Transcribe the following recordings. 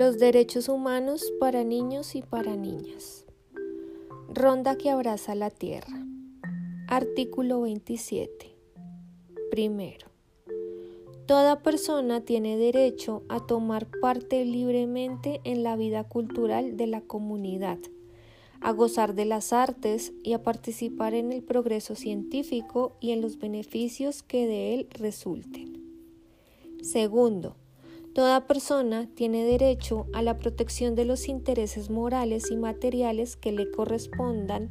Los derechos humanos para niños y para niñas. Ronda que abraza la tierra. Artículo 27. Primero. Toda persona tiene derecho a tomar parte libremente en la vida cultural de la comunidad, a gozar de las artes y a participar en el progreso científico y en los beneficios que de él resulten. Segundo, toda persona tiene derecho a la protección de los intereses morales y materiales que le correspondan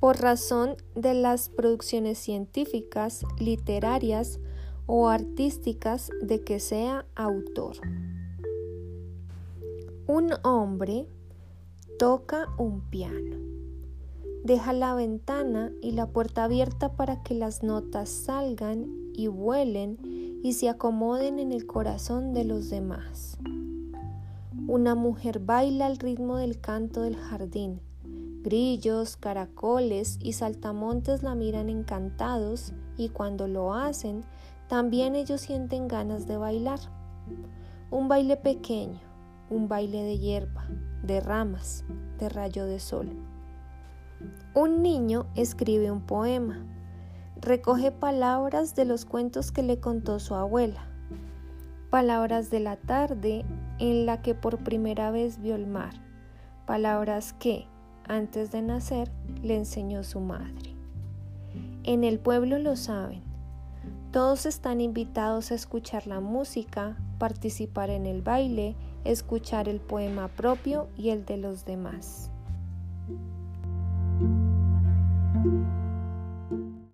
por razón de las producciones científicas, literarias, o artísticas de que sea autor. Un hombre toca un piano. Deja la ventana y la puerta abierta para que las notas salgan y vuelen y se acomoden en el corazón de los demás. Una mujer baila al ritmo del canto del jardín. Grillos, caracoles y saltamontes la miran encantados y cuando lo hacen también ellos sienten ganas de bailar. Un baile pequeño, un baile de hierba, de ramas, de rayo de sol. Un niño escribe un poema, recoge palabras de los cuentos que le contó su abuela, palabras de la tarde en la que por primera vez vio el mar, palabras que, antes de nacer, le enseñó su madre. En el pueblo lo saben, todos están invitados a escuchar la música, participar en el baile, escuchar el poema propio y el de los demás.